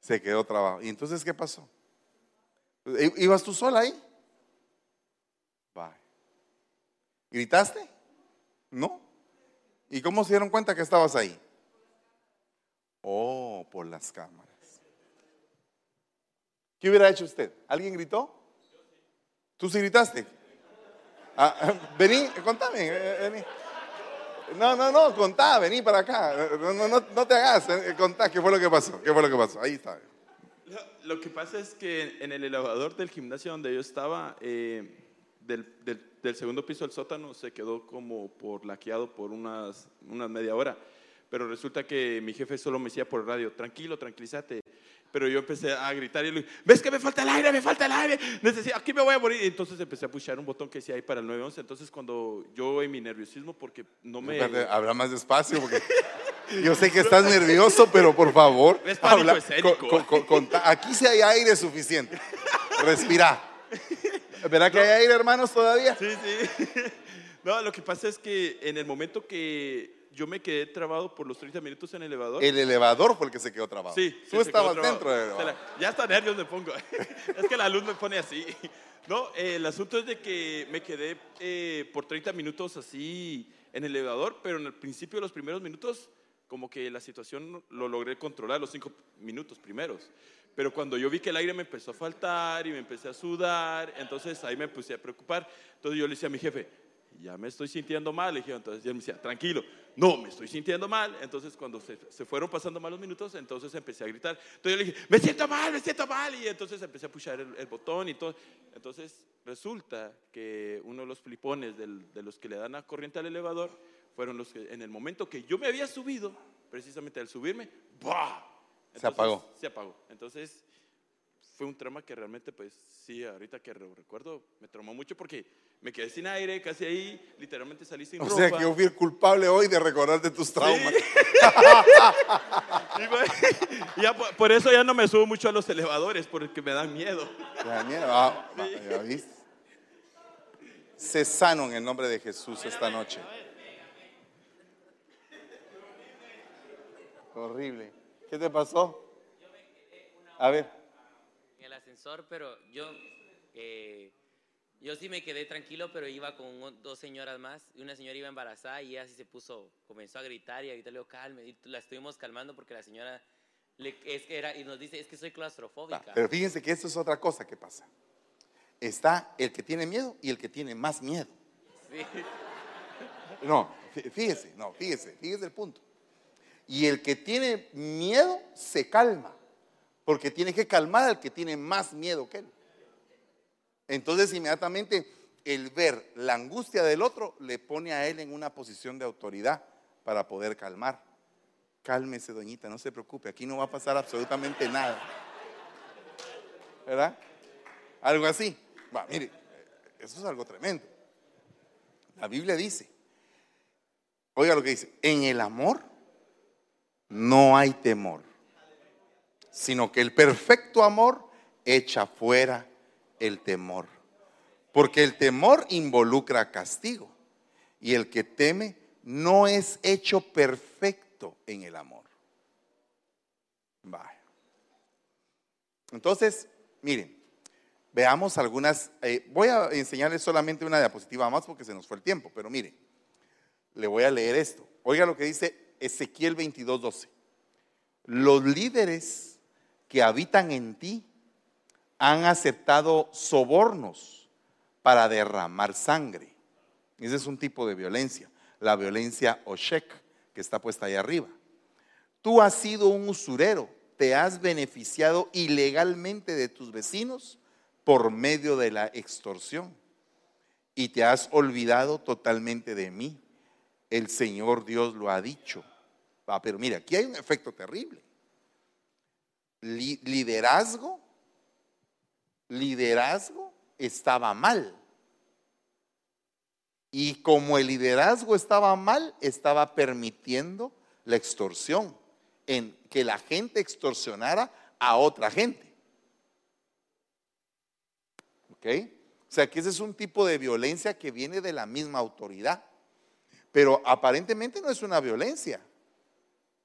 Se quedó trabajo. ¿Y entonces qué pasó? ¿Ibas tú sola ahí? Va. ¿Gritaste? No. ¿Y cómo se dieron cuenta que estabas ahí? Oh, por las cámaras. ¿Qué hubiera hecho usted? ¿Alguien gritó? ¿Tú sí gritaste? Ah, vení, contame. Eh, eh, vení. No, no, no, contá, vení para acá. No, no, no, te hagas, eh, contá qué fue lo que pasó. ¿Qué fue lo que pasó? Ahí está. Lo, que pasa es que en el elevador del gimnasio donde yo estaba, del, del, segundo piso del sótano, se quedó como por laqueado por unas, unas media hora. Pero resulta que mi jefe solo me decía por radio, tranquilo, tranquilízate. Pero yo empecé a gritar y le dije, ¿ves que me falta el aire? Me falta el aire. Necesito, aquí me voy a morir. entonces empecé a pushar un botón que decía ahí para el 911. Entonces cuando yo en mi nerviosismo, porque no me... habla más despacio porque... Yo sé que estás nervioso, pero por favor, es habla, aquí sí hay aire suficiente. Respira. ¿Verdad que hay aire, hermanos, todavía? Sí, sí. No, lo que pasa es que en el momento que yo me quedé trabado por los 30 minutos en el elevador. El elevador fue el que se quedó trabado. Sí. Tú estabas dentro del elevador. Ya está nervios me pongo. es que la luz me pone así. No, el asunto es de que me quedé eh, por 30 minutos así en el elevador, pero en el principio de los primeros minutos, como que la situación lo logré controlar los 5 minutos primeros. Pero cuando yo vi que el aire me empezó a faltar y me empecé a sudar, entonces ahí me puse a preocupar. Entonces yo le decía a mi jefe, ya me estoy sintiendo mal. Le dije, entonces él me decía, tranquilo, no, me estoy sintiendo mal. Entonces cuando se, se, fueron pasando malos minutos, entonces empecé a gritar. Entonces yo le dije, me siento mal, me siento mal. Y entonces empecé a puchar el, botón y todo. Entonces resulta que uno de los flipones de los que le dan a corriente al elevador fueron los que en el momento que yo me había subido, precisamente al subirme, ¡bah! se apagó. Se apagó. Entonces fue un trauma que realmente, pues sí, ahorita que lo recuerdo, me traumó mucho porque me quedé sin aire, casi ahí, literalmente salí sin O ropa. sea que yo fui el culpable hoy de recordarte tus traumas. Y ya por, eso ya no me subo mucho a los elevadores, porque me dan miedo. Te da miedo. Ah, ya viste. Sé sano en el nombre de Jesús esta noche. Horrible. ¿Qué te pasó? A ver. Ascensor, pero yo, eh, yo sí me quedé tranquilo, pero iba con dos señoras más. Y una señora iba embarazada y ella sí se puso, comenzó a gritar y ahorita le digo, calme. Y la estuvimos calmando porque la señora le, es que era, y nos dice, es que soy claustrofóbica. Pero fíjense que esto es otra cosa que pasa. Está el que tiene miedo y el que tiene más miedo. Sí. No, fí- fíjese, no, fíjese, fíjese el punto. Y el que tiene miedo se calma, porque tiene que calmar al que tiene más miedo que él. Entonces inmediatamente el ver la angustia del otro le pone a él en una posición de autoridad para poder calmar. Cálmese, doñita, no se preocupe, aquí no va a pasar absolutamente nada. ¿Verdad? Algo así. Va, mire, eso es algo tremendo. La Biblia dice, oiga lo que dice, en el amor no hay temor, sino que el perfecto amor echa fuera el temor. Porque el temor involucra castigo y el que teme no es hecho perfecto en el amor. Vaya. Entonces, miren, veamos algunas, eh, voy a enseñarles solamente una diapositiva más porque se nos fue el tiempo, pero miren, le voy a leer esto. Oiga lo que dice Ezequiel 22:12. Los líderes que habitan en ti han aceptado sobornos para derramar sangre. Ese es un tipo de violencia, la violencia Oshek, que está puesta ahí arriba. Tú has sido un usurero, te has beneficiado ilegalmente de tus vecinos por medio de la extorsión y te has olvidado totalmente de mí. El Señor Dios lo ha dicho. Va, pero mira, aquí hay un efecto terrible. Li- liderazgo, liderazgo estaba mal. Y como el liderazgo estaba mal, estaba permitiendo la extorsión, en que la gente extorsionara a otra gente. ¿Ok? O sea que ese es un tipo de violencia que viene de la misma autoridad. Pero aparentemente no es una violencia.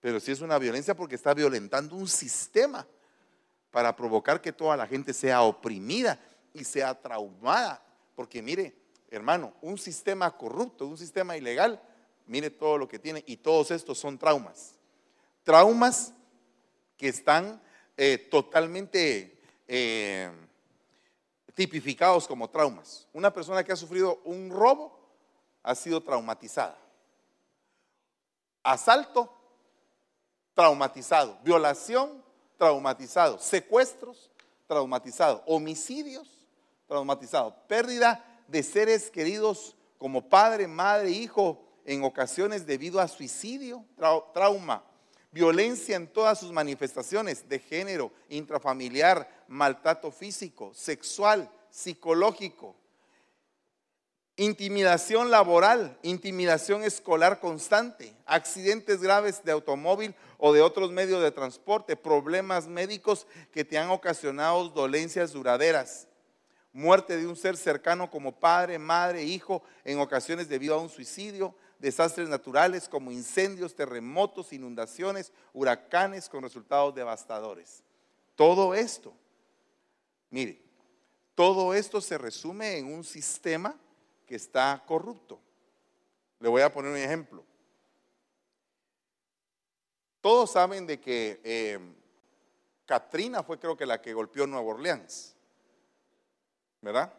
Pero sí es una violencia porque está violentando un sistema para provocar que toda la gente sea oprimida y sea traumada. Porque mire, hermano, un sistema corrupto, un sistema ilegal, mire todo lo que tiene. Y todos estos son traumas. Traumas que están eh, totalmente eh, tipificados como traumas. Una persona que ha sufrido un robo ha sido traumatizada. Asalto, traumatizado. Violación, traumatizado. Secuestros, traumatizado. Homicidios, traumatizado. Pérdida de seres queridos como padre, madre, hijo, en ocasiones debido a suicidio, trau- trauma. Violencia en todas sus manifestaciones de género, intrafamiliar, maltrato físico, sexual, psicológico, Intimidación laboral, intimidación escolar constante, accidentes graves de automóvil o de otros medios de transporte, problemas médicos que te han ocasionado dolencias duraderas, muerte de un ser cercano como padre, madre, hijo, en ocasiones debido a un suicidio, desastres naturales como incendios, terremotos, inundaciones, huracanes con resultados devastadores. Todo esto, mire, todo esto se resume en un sistema que está corrupto. Le voy a poner un ejemplo. Todos saben de que eh, Katrina fue creo que la que golpeó Nueva Orleans, ¿verdad?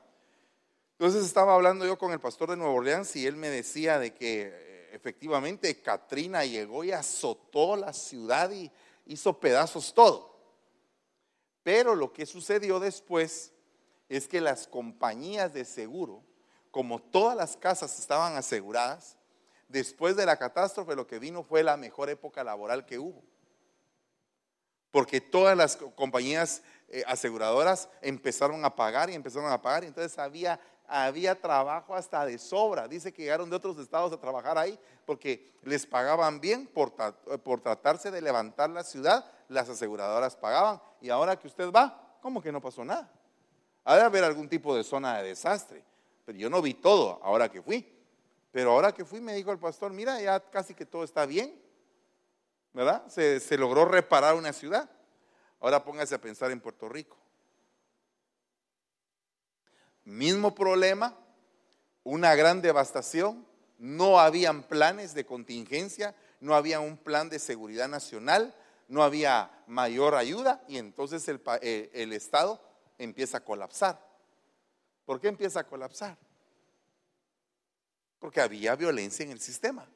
Entonces estaba hablando yo con el pastor de Nueva Orleans y él me decía de que eh, efectivamente Katrina llegó y azotó la ciudad y hizo pedazos todo. Pero lo que sucedió después es que las compañías de seguro, como todas las casas estaban aseguradas, después de la catástrofe lo que vino fue la mejor época laboral que hubo. Porque todas las co- compañías eh, aseguradoras empezaron a pagar y empezaron a pagar. Y entonces había, había trabajo hasta de sobra. Dice que llegaron de otros estados a trabajar ahí porque les pagaban bien por, por tratarse de levantar la ciudad. Las aseguradoras pagaban. Y ahora que usted va, ¿cómo que no pasó nada? Ha de haber algún tipo de zona de desastre. Pero yo no vi todo ahora que fui. Pero ahora que fui me dijo el pastor, mira, ya casi que todo está bien. ¿Verdad? Se, logró reparar una ciudad. Ahora póngase a pensar en Puerto Rico. Mismo problema, una gran devastación, no habían planes de contingencia, no había un plan de seguridad nacional, no había mayor ayuda y entonces el, eh, el Estado empieza a colapsar. ¿Por qué empieza a colapsar? Porque había violencia en el sistema.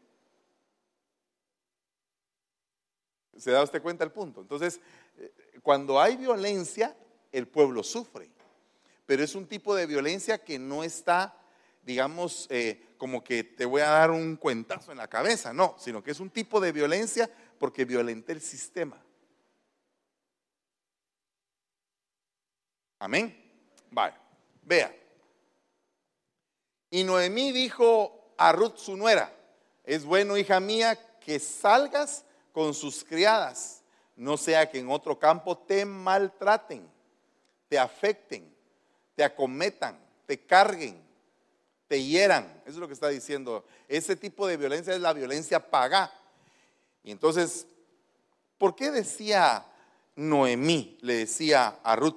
¿Se da usted cuenta el punto? Entonces, eh, cuando hay violencia, el pueblo sufre. Pero es un tipo de violencia que no está, digamos, eh, como que te voy a dar un cuentazo en la cabeza, no, sino que es un tipo de violencia porque violenté el sistema. Amén. Vale, vea. Y Noemí dijo a Ruth su nuera, es bueno, hija mía, que salgas con sus criadas, no sea que en otro campo te maltraten, te afecten, te acometan, te carguen, te hieran. Eso es lo que está diciendo. Ese tipo de violencia es la violencia pagá. Y entonces, ¿por qué decía Noemí, le decía a Ruth,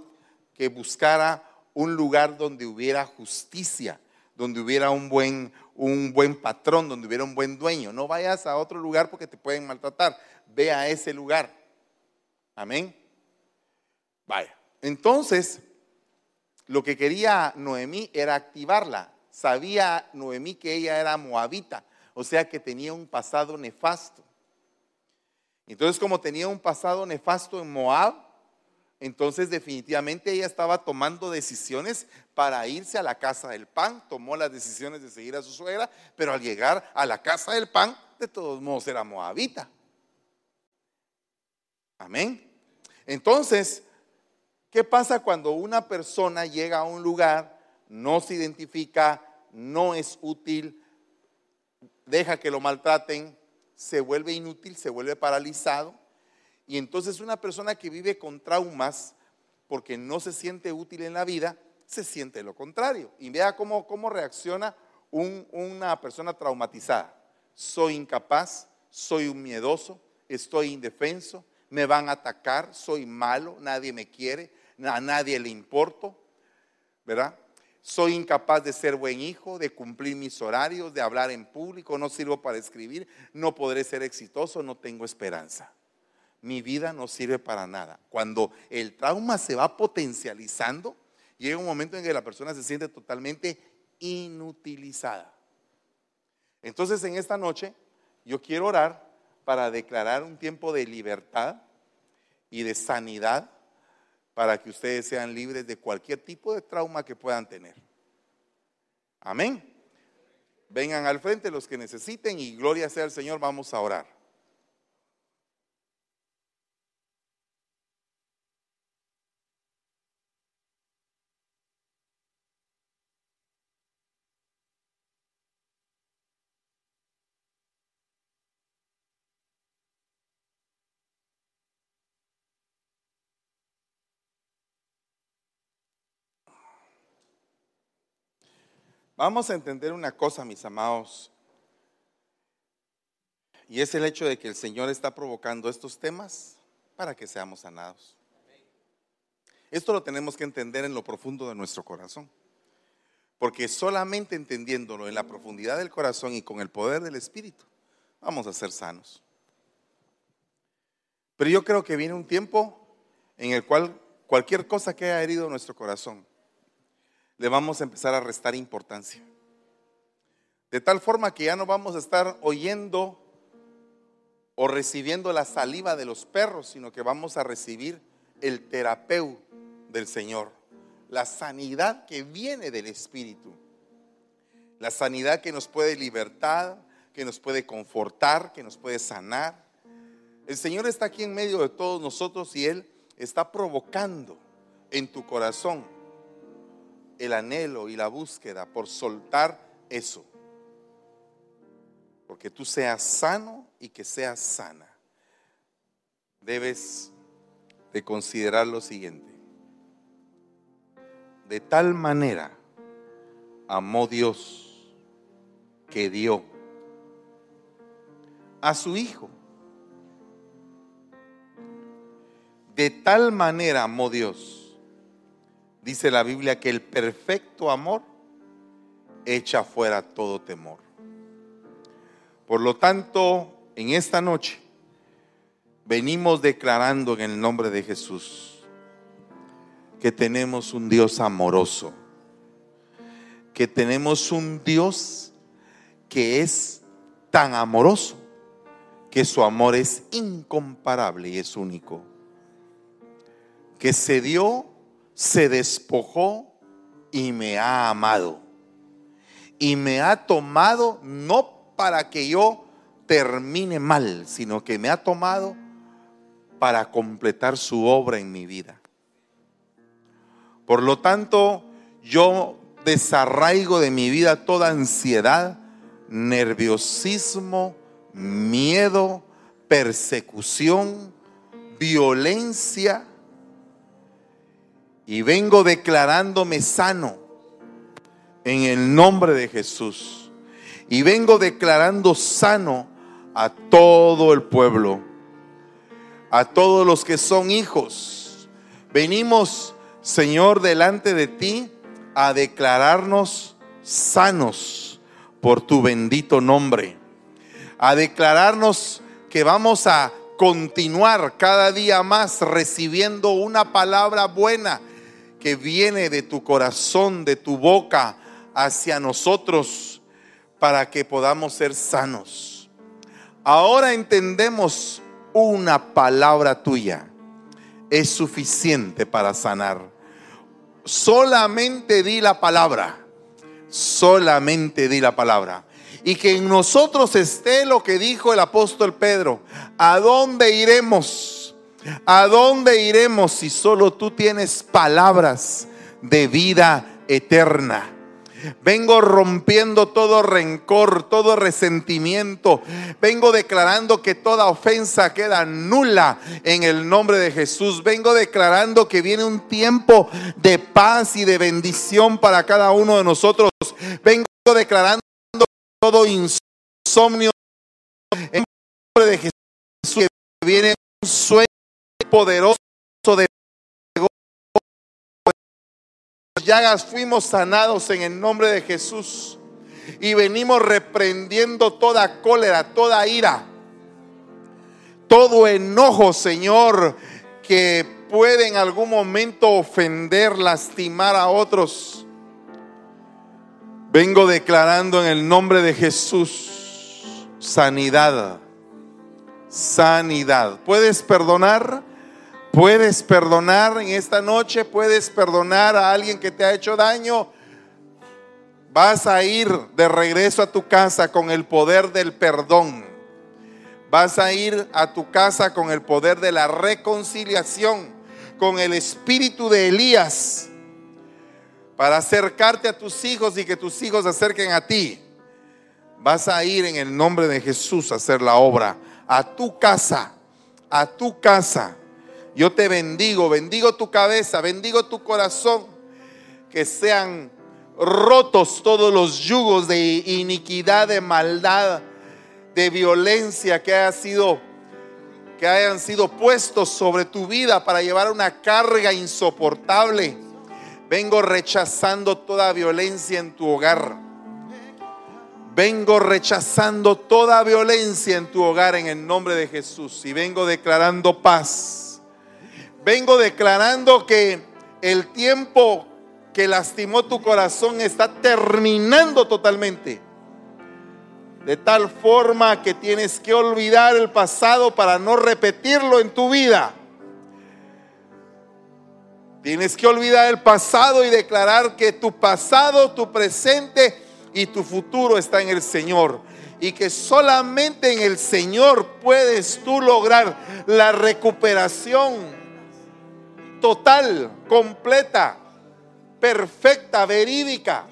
que buscara un lugar donde hubiera justicia, donde hubiera un buen, un buen patrón, donde hubiera un buen dueño. No vayas a otro lugar porque te pueden maltratar. Ve a ese lugar. Amén. Vaya. Entonces, lo que quería Noemí era activarla. Sabía Noemí que ella era moabita, o sea que tenía un pasado nefasto. Entonces, como tenía un pasado nefasto en Moab, entonces definitivamente ella estaba tomando decisiones para irse a la casa del pan, tomó las decisiones de seguir a su suegra, pero al llegar a la casa del pan, de todos modos era moabita. Amén. Entonces, ¿qué pasa cuando una persona llega a un lugar, no se identifica, no es útil, deja que lo maltraten, se vuelve inútil, se vuelve paralizado? Y entonces una persona que vive con traumas porque no se siente útil en la vida, se siente lo contrario. Y vea cómo, cómo reacciona una persona traumatizada. Soy incapaz, soy un miedoso, estoy indefenso, me van a atacar, soy malo, nadie me quiere, a nadie le importo, ¿verdad? Soy incapaz de ser buen hijo, de cumplir mis horarios, de hablar en público, no sirvo para escribir, no podré ser exitoso, no tengo esperanza mi vida no sirve para nada. Cuando el trauma se va potencializando, llega un momento en que la persona se siente totalmente inutilizada. Entonces en esta noche yo quiero orar para declarar un tiempo de libertad y de sanidad para que ustedes sean libres de cualquier tipo de trauma que puedan tener. Amén. Vengan al frente los que necesiten y gloria sea al Señor, vamos a orar. Vamos a entender una cosa, mis amados, y es el hecho de que el Señor está provocando estos temas para que seamos sanados. Esto lo tenemos que entender en lo profundo de nuestro corazón, porque solamente entendiéndolo en la profundidad del corazón y con el poder del Espíritu, vamos a ser sanos. Pero yo creo que viene un tiempo en el cual cualquier cosa que haya herido nuestro corazón, le vamos a empezar a restar importancia. De tal forma que ya no vamos a estar oyendo o recibiendo la saliva de los perros, sino que vamos a recibir el terapeu del Señor, la sanidad que viene del Espíritu, la sanidad que nos puede libertar, que nos puede confortar, que nos puede sanar. El Señor está aquí en medio de todos nosotros y Él está provocando en tu corazón el anhelo y la búsqueda por soltar eso. Porque tú seas sano y que seas sana. Debes de considerar lo siguiente. De tal manera amó Dios que dio a su Hijo. De tal manera amó Dios, dice la Biblia, que el perfecto amor echa fuera todo temor. Por lo tanto, en esta noche venimos declarando en el nombre de Jesús que tenemos un Dios amoroso, que tenemos un Dios que es tan amoroso que su amor es incomparable y es único. Que se dio, se despojó y me ha amado. Y me ha tomado no para que yo termine mal, sino que me ha tomado para completar su obra en mi vida. Por lo tanto, yo desarraigo de mi vida toda ansiedad, nerviosismo, miedo, persecución, violencia. Y vengo declarándome sano en el nombre de Jesús. Y vengo declarando sano a todo el pueblo, a todos los que son hijos. Venimos, Señor, delante de ti a declararnos sanos por tu bendito nombre a declararnos que vamos a continuar cada día más recibiendo una palabra buena que viene de tu corazón, de tu boca hacia nosotros para que podamos ser sanos. Ahora entendemos una palabra tuya es suficiente para sanar. Solamente di la palabra. Solamente di la palabra y que en nosotros esté lo que dijo el apóstol Pedro. ¿A dónde iremos? ¿A dónde iremos si solo tú tienes palabras de vida eterna? Vengo rompiendo todo rencor, todo resentimiento. Vengo declarando que toda ofensa queda nula en el nombre de Jesús. Vengo declarando que viene un tiempo de paz y de bendición para cada uno de nosotros. Vengo declarando todo insomnio en nombre de Jesús viene un sueño poderoso de llagas fuimos sanados en el nombre de Jesús y venimos reprendiendo toda cólera, toda ira, todo enojo, Señor, que puede en algún momento ofender, lastimar a otros. Vengo declarando en el nombre de Jesús sanidad. Sanidad. ¿Puedes perdonar? ¿Puedes perdonar en esta noche? ¿Puedes perdonar a alguien que te ha hecho daño? Vas a ir de regreso a tu casa con el poder del perdón. Vas a ir a tu casa con el poder de la reconciliación, con el espíritu de Elías para acercarte a tus hijos y que tus hijos se acerquen a ti. Vas a ir en el nombre de Jesús a hacer la obra, a tu casa, a tu casa. Yo te bendigo, bendigo tu cabeza, bendigo tu corazón, que sean rotos todos los yugos de iniquidad, de maldad, de violencia que haya sido que hayan sido puestos sobre tu vida para llevar una carga insoportable Vengo rechazando toda violencia en tu hogar. Vengo rechazando toda violencia en tu hogar en el nombre de Jesús. Y vengo declarando paz. Vengo declarando que el tiempo que lastimó tu corazón está terminando totalmente. De tal forma que tienes que olvidar el pasado para no repetirlo en tu vida. Tienes que olvidar el pasado y declarar que tu pasado, tu presente y tu futuro está en el Señor. Y que solamente en el Señor puedes tú lograr la recuperación total, completa, perfecta, verídica.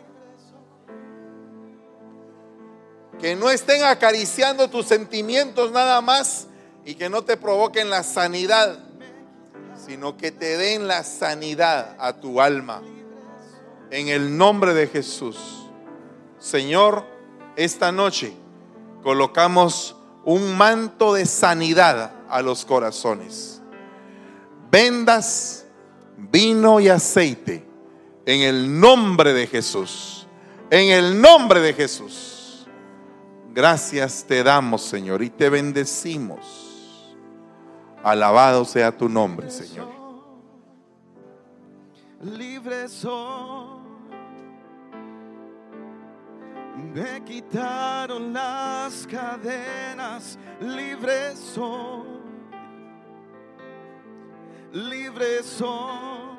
Que no estén acariciando tus sentimientos nada más y que no te provoquen la sanidad, sino que te den la sanidad a tu alma. En el nombre de Jesús. Señor, esta noche colocamos un manto de sanidad a los corazones. Vendas, vino y aceite en el nombre de Jesús. En el nombre de Jesús. Gracias te damos, Señor, y te bendecimos. Alabado sea tu nombre, Señor. Libre soy. Me quitaron las cadenas, libre soy libres son.